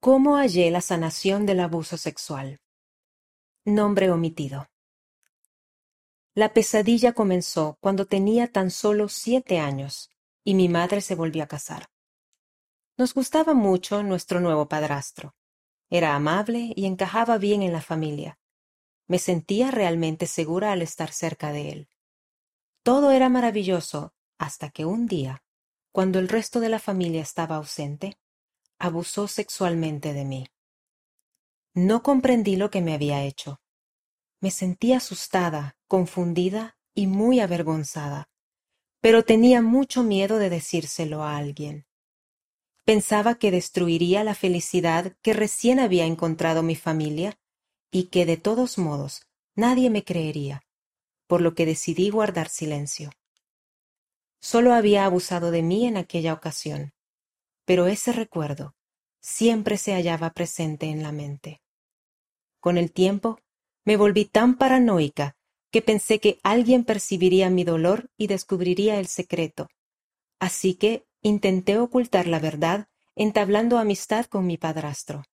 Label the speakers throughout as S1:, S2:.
S1: ¿Cómo hallé la sanación del abuso sexual? Nombre omitido. La pesadilla comenzó cuando tenía tan solo siete años y mi madre se volvió a casar. Nos gustaba mucho nuestro nuevo padrastro. Era amable y encajaba bien en la familia. Me sentía realmente segura al estar cerca de él. Todo era maravilloso hasta que un día, cuando el resto de la familia estaba ausente, abusó sexualmente de mí. No comprendí lo que me había hecho. Me sentí asustada, confundida y muy avergonzada, pero tenía mucho miedo de decírselo a alguien. Pensaba que destruiría la felicidad que recién había encontrado mi familia y que de todos modos nadie me creería, por lo que decidí guardar silencio. Solo había abusado de mí en aquella ocasión, pero ese recuerdo siempre se hallaba presente en la mente. Con el tiempo, me volví tan paranoica que pensé que alguien percibiría mi dolor y descubriría el secreto. Así que intenté ocultar la verdad entablando amistad con mi padrastro.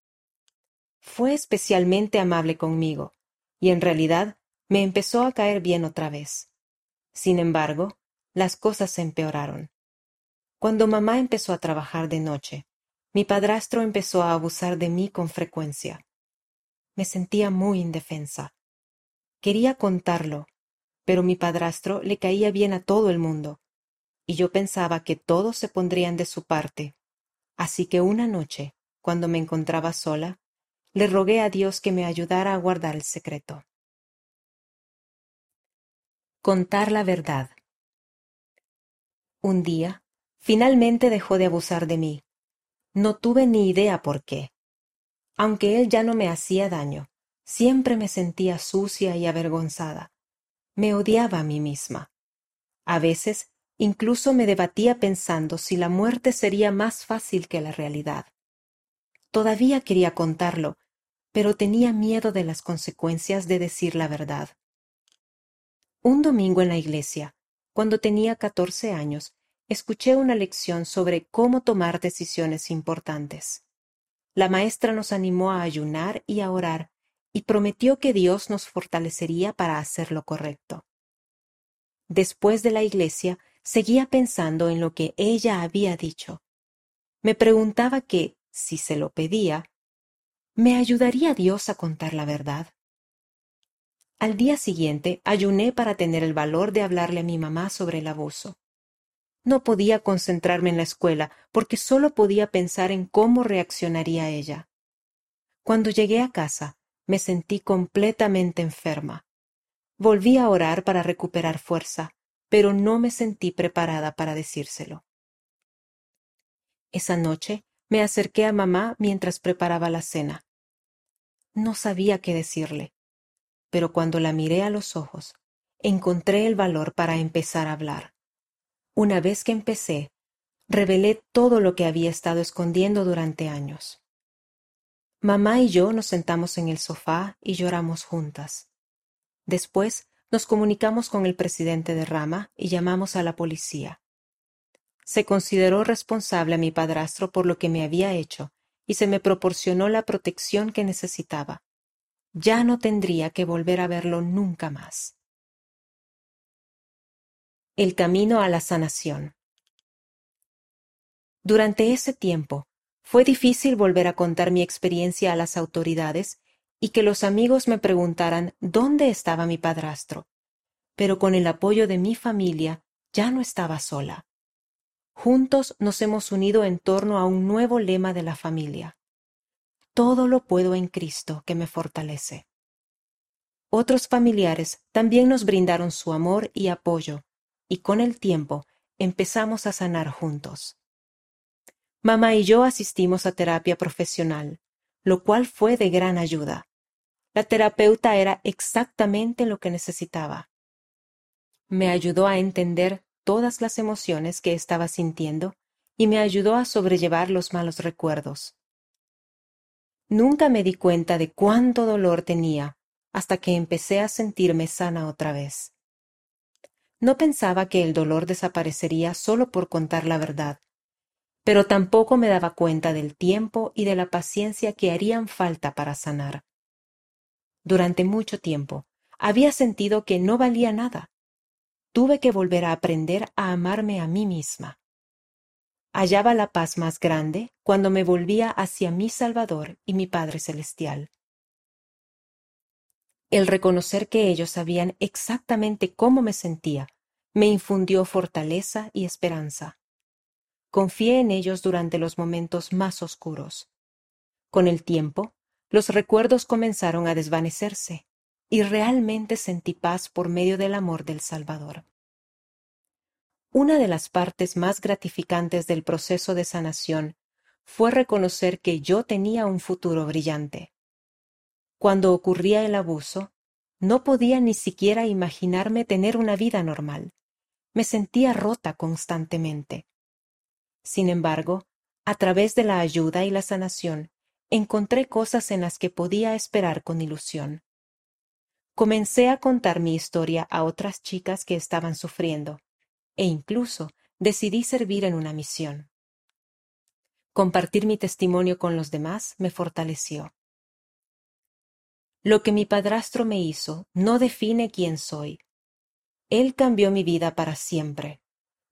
S1: Fue especialmente amable conmigo, y en realidad me empezó a caer bien otra vez. Sin embargo, las cosas se empeoraron. Cuando mamá empezó a trabajar de noche, mi padrastro empezó a abusar de mí con frecuencia. Me sentía muy indefensa. Quería contarlo, pero mi padrastro le caía bien a todo el mundo, y yo pensaba que todos se pondrían de su parte. Así que una noche, cuando me encontraba sola, le rogué a Dios que me ayudara a guardar el secreto. Contar la verdad. Un día, finalmente dejó de abusar de mí, no tuve ni idea por qué. Aunque él ya no me hacía daño, siempre me sentía sucia y avergonzada. Me odiaba a mí misma. A veces incluso me debatía pensando si la muerte sería más fácil que la realidad. Todavía quería contarlo, pero tenía miedo de las consecuencias de decir la verdad. Un domingo en la iglesia, cuando tenía catorce años, escuché una lección sobre cómo tomar decisiones importantes. La maestra nos animó a ayunar y a orar y prometió que Dios nos fortalecería para hacer lo correcto. Después de la iglesia, seguía pensando en lo que ella había dicho. Me preguntaba que, si se lo pedía, ¿me ayudaría Dios a contar la verdad? Al día siguiente ayuné para tener el valor de hablarle a mi mamá sobre el abuso. No podía concentrarme en la escuela porque solo podía pensar en cómo reaccionaría ella. Cuando llegué a casa, me sentí completamente enferma. Volví a orar para recuperar fuerza, pero no me sentí preparada para decírselo. Esa noche me acerqué a mamá mientras preparaba la cena. No sabía qué decirle, pero cuando la miré a los ojos, encontré el valor para empezar a hablar. Una vez que empecé, revelé todo lo que había estado escondiendo durante años. Mamá y yo nos sentamos en el sofá y lloramos juntas. Después nos comunicamos con el presidente de Rama y llamamos a la policía. Se consideró responsable a mi padrastro por lo que me había hecho y se me proporcionó la protección que necesitaba. Ya no tendría que volver a verlo nunca más. El camino a la sanación. Durante ese tiempo, fue difícil volver a contar mi experiencia a las autoridades y que los amigos me preguntaran dónde estaba mi padrastro. Pero con el apoyo de mi familia ya no estaba sola. Juntos nos hemos unido en torno a un nuevo lema de la familia. Todo lo puedo en Cristo que me fortalece. Otros familiares también nos brindaron su amor y apoyo y con el tiempo empezamos a sanar juntos. Mamá y yo asistimos a terapia profesional, lo cual fue de gran ayuda. La terapeuta era exactamente lo que necesitaba. Me ayudó a entender todas las emociones que estaba sintiendo y me ayudó a sobrellevar los malos recuerdos. Nunca me di cuenta de cuánto dolor tenía hasta que empecé a sentirme sana otra vez. No pensaba que el dolor desaparecería solo por contar la verdad, pero tampoco me daba cuenta del tiempo y de la paciencia que harían falta para sanar. Durante mucho tiempo había sentido que no valía nada. Tuve que volver a aprender a amarme a mí misma. Hallaba la paz más grande cuando me volvía hacia mi Salvador y mi Padre Celestial. El reconocer que ellos sabían exactamente cómo me sentía me infundió fortaleza y esperanza. Confié en ellos durante los momentos más oscuros. Con el tiempo, los recuerdos comenzaron a desvanecerse y realmente sentí paz por medio del amor del Salvador. Una de las partes más gratificantes del proceso de sanación fue reconocer que yo tenía un futuro brillante. Cuando ocurría el abuso, no podía ni siquiera imaginarme tener una vida normal. Me sentía rota constantemente. Sin embargo, a través de la ayuda y la sanación, encontré cosas en las que podía esperar con ilusión. Comencé a contar mi historia a otras chicas que estaban sufriendo, e incluso decidí servir en una misión. Compartir mi testimonio con los demás me fortaleció. Lo que mi padrastro me hizo no define quién soy. Él cambió mi vida para siempre,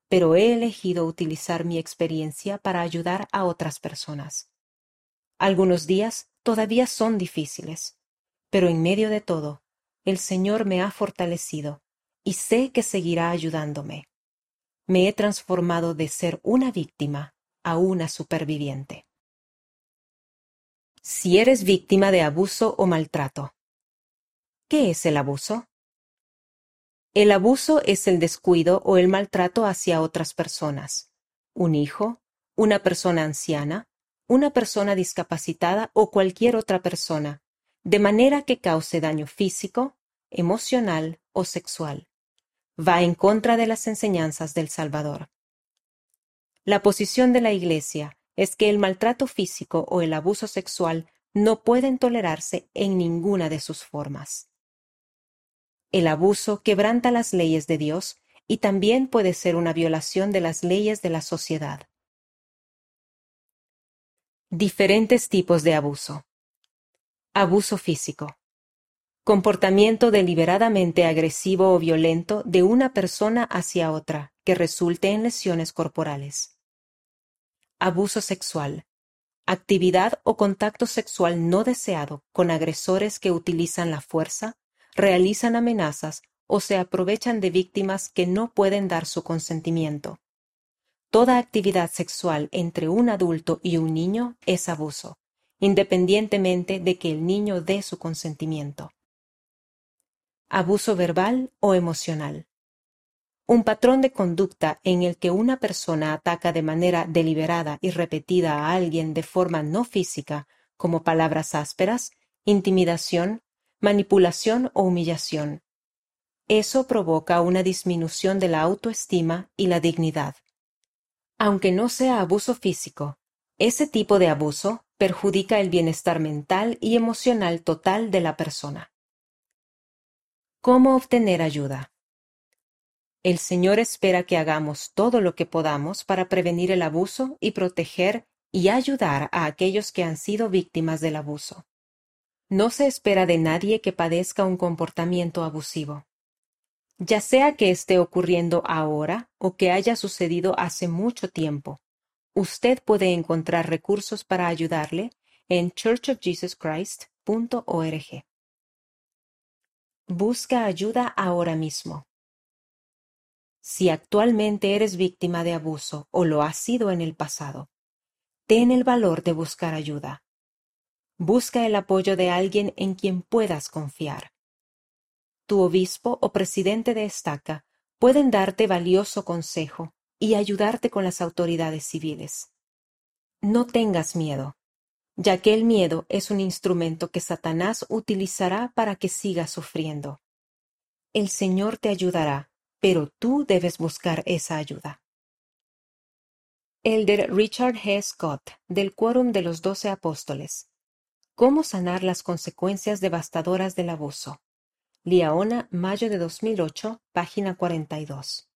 S1: pero he elegido utilizar mi experiencia para ayudar a otras personas. Algunos días todavía son difíciles, pero en medio de todo, el Señor me ha fortalecido y sé que seguirá ayudándome. Me he transformado de ser una víctima a una superviviente si eres víctima de abuso o maltrato. ¿Qué es el abuso? El abuso es el descuido o el maltrato hacia otras personas, un hijo, una persona anciana, una persona discapacitada o cualquier otra persona, de manera que cause daño físico, emocional o sexual. Va en contra de las enseñanzas del Salvador. La posición de la Iglesia es que el maltrato físico o el abuso sexual no pueden tolerarse en ninguna de sus formas. El abuso quebranta las leyes de Dios y también puede ser una violación de las leyes de la sociedad. Diferentes tipos de abuso. Abuso físico. Comportamiento deliberadamente agresivo o violento de una persona hacia otra que resulte en lesiones corporales abuso sexual, actividad o contacto sexual no deseado con agresores que utilizan la fuerza, realizan amenazas o se aprovechan de víctimas que no pueden dar su consentimiento. Toda actividad sexual entre un adulto y un niño es abuso, independientemente de que el niño dé su consentimiento. Abuso verbal o emocional un patrón de conducta en el que una persona ataca de manera deliberada y repetida a alguien de forma no física, como palabras ásperas, intimidación, manipulación o humillación. Eso provoca una disminución de la autoestima y la dignidad. Aunque no sea abuso físico, ese tipo de abuso perjudica el bienestar mental y emocional total de la persona. ¿Cómo obtener ayuda? El Señor espera que hagamos todo lo que podamos para prevenir el abuso y proteger y ayudar a aquellos que han sido víctimas del abuso. No se espera de nadie que padezca un comportamiento abusivo. Ya sea que esté ocurriendo ahora o que haya sucedido hace mucho tiempo, usted puede encontrar recursos para ayudarle en churchofjesuschrist.org. Busca ayuda ahora mismo. Si actualmente eres víctima de abuso o lo has sido en el pasado, ten el valor de buscar ayuda. Busca el apoyo de alguien en quien puedas confiar. Tu obispo o presidente de estaca pueden darte valioso consejo y ayudarte con las autoridades civiles. No tengas miedo, ya que el miedo es un instrumento que Satanás utilizará para que sigas sufriendo. El Señor te ayudará pero tú debes buscar esa ayuda. Elder Richard G. Scott, del Quórum de los Doce Apóstoles. ¿Cómo sanar las consecuencias devastadoras del abuso? Liaona, mayo de 2008, página 42.